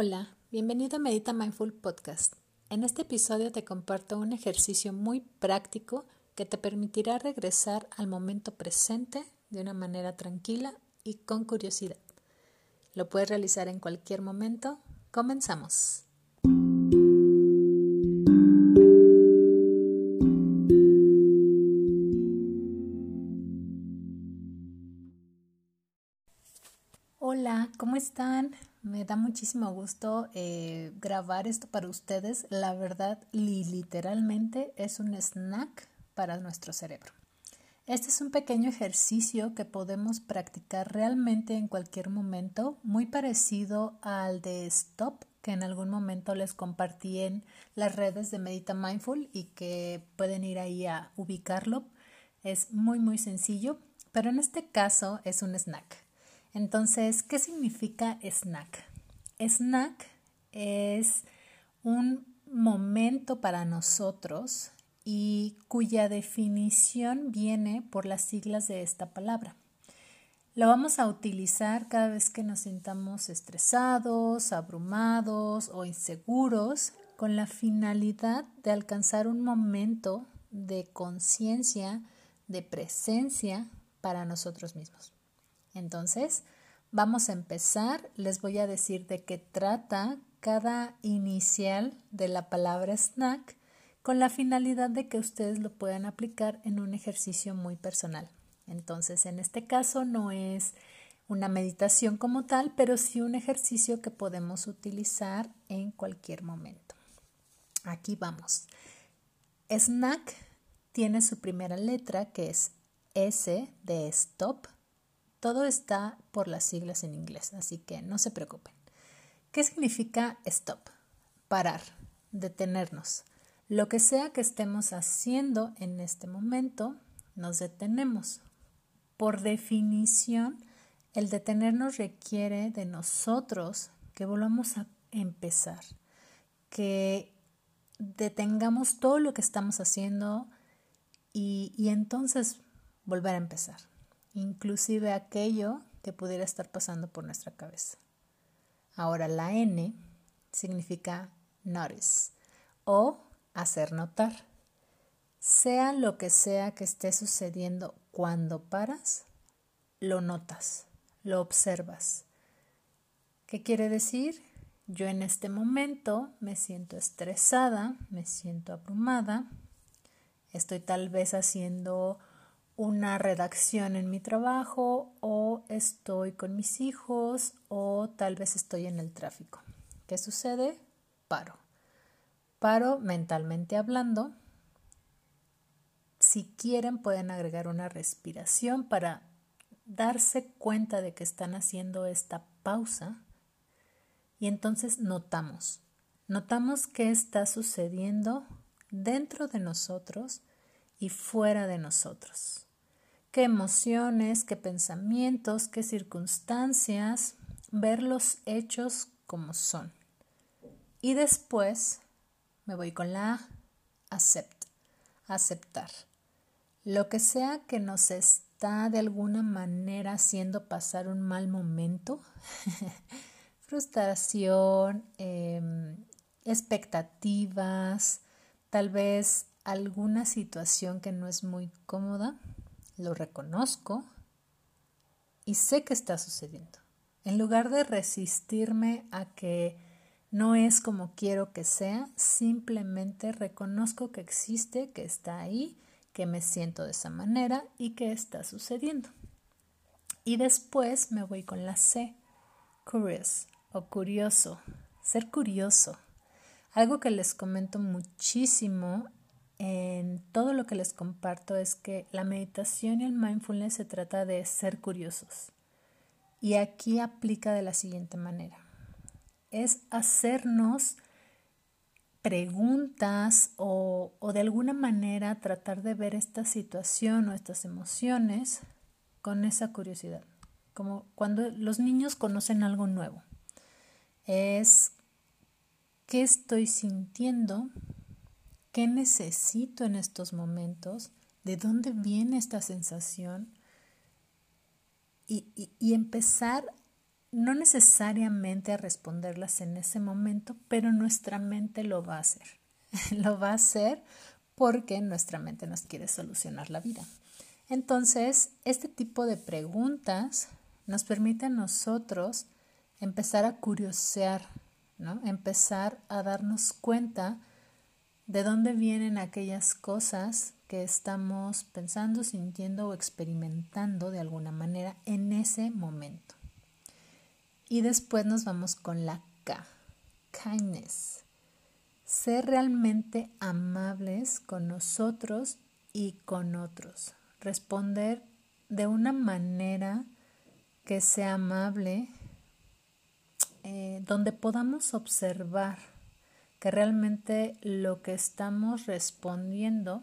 Hola, bienvenido a Medita Mindful Podcast. En este episodio te comparto un ejercicio muy práctico que te permitirá regresar al momento presente de una manera tranquila y con curiosidad. Lo puedes realizar en cualquier momento. Comenzamos. Están? Me da muchísimo gusto eh, grabar esto para ustedes. La verdad, literalmente es un snack para nuestro cerebro. Este es un pequeño ejercicio que podemos practicar realmente en cualquier momento, muy parecido al de Stop, que en algún momento les compartí en las redes de Medita Mindful y que pueden ir ahí a ubicarlo. Es muy, muy sencillo, pero en este caso es un snack. Entonces, ¿qué significa snack? Snack es un momento para nosotros y cuya definición viene por las siglas de esta palabra. Lo vamos a utilizar cada vez que nos sintamos estresados, abrumados o inseguros con la finalidad de alcanzar un momento de conciencia, de presencia para nosotros mismos. Entonces, vamos a empezar. Les voy a decir de qué trata cada inicial de la palabra snack con la finalidad de que ustedes lo puedan aplicar en un ejercicio muy personal. Entonces, en este caso no es una meditación como tal, pero sí un ejercicio que podemos utilizar en cualquier momento. Aquí vamos. Snack tiene su primera letra que es S de stop todo está por las siglas en inglés, así que no se preocupen. ¿Qué significa stop? Parar, detenernos. Lo que sea que estemos haciendo en este momento, nos detenemos. Por definición, el detenernos requiere de nosotros que volvamos a empezar, que detengamos todo lo que estamos haciendo y, y entonces volver a empezar inclusive aquello que pudiera estar pasando por nuestra cabeza. Ahora la N significa notice o hacer notar. Sea lo que sea que esté sucediendo cuando paras, lo notas, lo observas. ¿Qué quiere decir? Yo en este momento me siento estresada, me siento abrumada, estoy tal vez haciendo una redacción en mi trabajo o estoy con mis hijos o tal vez estoy en el tráfico. ¿Qué sucede? Paro. Paro mentalmente hablando. Si quieren pueden agregar una respiración para darse cuenta de que están haciendo esta pausa y entonces notamos. Notamos qué está sucediendo dentro de nosotros y fuera de nosotros qué emociones, qué pensamientos, qué circunstancias, ver los hechos como son. Y después me voy con la A, accept, aceptar. Lo que sea que nos está de alguna manera haciendo pasar un mal momento, frustración, em, expectativas, tal vez alguna situación que no es muy cómoda, lo reconozco y sé que está sucediendo. En lugar de resistirme a que no es como quiero que sea, simplemente reconozco que existe, que está ahí, que me siento de esa manera y que está sucediendo. Y después me voy con la C, curious o curioso, ser curioso. Algo que les comento muchísimo en todo lo que les comparto es que la meditación y el mindfulness se trata de ser curiosos. Y aquí aplica de la siguiente manera. Es hacernos preguntas o, o, de alguna manera tratar de ver esta situación o estas emociones con esa curiosidad. Como cuando los niños conocen algo nuevo. Es qué estoy sintiendo ¿Qué necesito en estos momentos? ¿De dónde viene esta sensación? Y, empezar no necesariamente a responderlas en ese momento, pero nuestra mente lo va a hacer. lo va a hacer porque nuestra mente nos quiere solucionar la vida. Entonces, este tipo de preguntas nos permite a nosotros empezar a curiosear, ¿no? empezar a darnos cuenta de dónde vienen aquellas cosas que estamos pensando, sintiendo o experimentando de alguna manera en ese momento. Y después nos vamos con la K, kindness. Ser realmente amables con nosotros y con otros. Responder de una manera que sea amable, eh, donde podamos observar que realmente lo que estamos respondiendo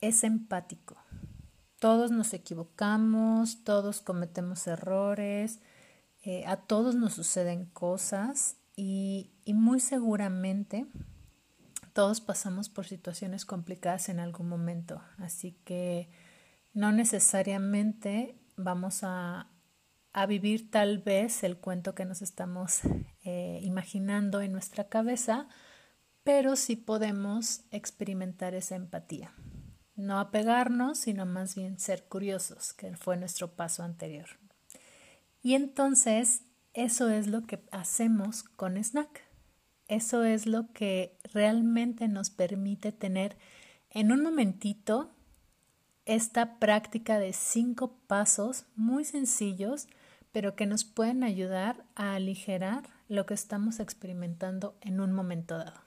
es empático. Todos nos equivocamos, todos cometemos errores, eh, a todos nos suceden cosas y, y muy seguramente todos pasamos por situaciones complicadas en algún momento. Así que no necesariamente vamos a, vivir tal vez el cuento que nos estamos eh, imaginando en nuestra cabeza, pero sí podemos experimentar esa empatía. No apegarnos, sino más bien ser curiosos, que fue nuestro paso anterior. Y entonces, eso es lo que hacemos con Snack. Eso es lo que realmente nos permite tener en un momentito esta práctica de cinco pasos muy sencillos, pero que nos pueden ayudar a aligerar lo que estamos experimentando en un momento dado.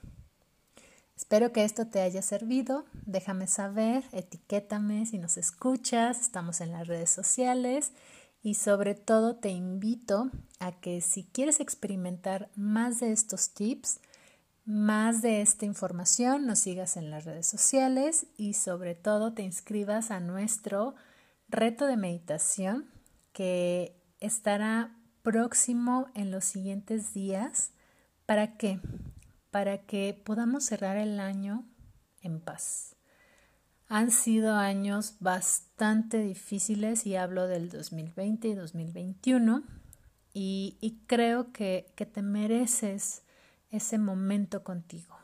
Espero que esto te haya servido. Déjame saber, etiquétame si nos escuchas, estamos en las redes sociales y sobre todo te invito a que si quieres experimentar más de estos tips, más de esta información, nos sigas en las redes sociales y sobre todo te inscribas a nuestro reto de meditación que estará próximo en los siguientes días. ¿Para qué? Para que podamos cerrar el año en paz. Han sido años bastante difíciles y hablo del 2020 y 2021 y, y creo que, que te mereces ese momento contigo.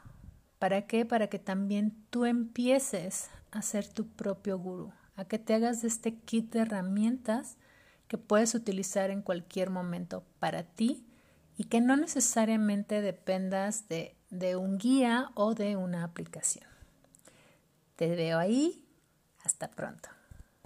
¿Para qué? Para que también tú empieces a ser tu propio gurú, a que te hagas de este kit de herramientas que puedes utilizar en cualquier momento para ti y que no necesariamente dependas de, de un guía o de una aplicación. Te veo ahí. Hasta pronto.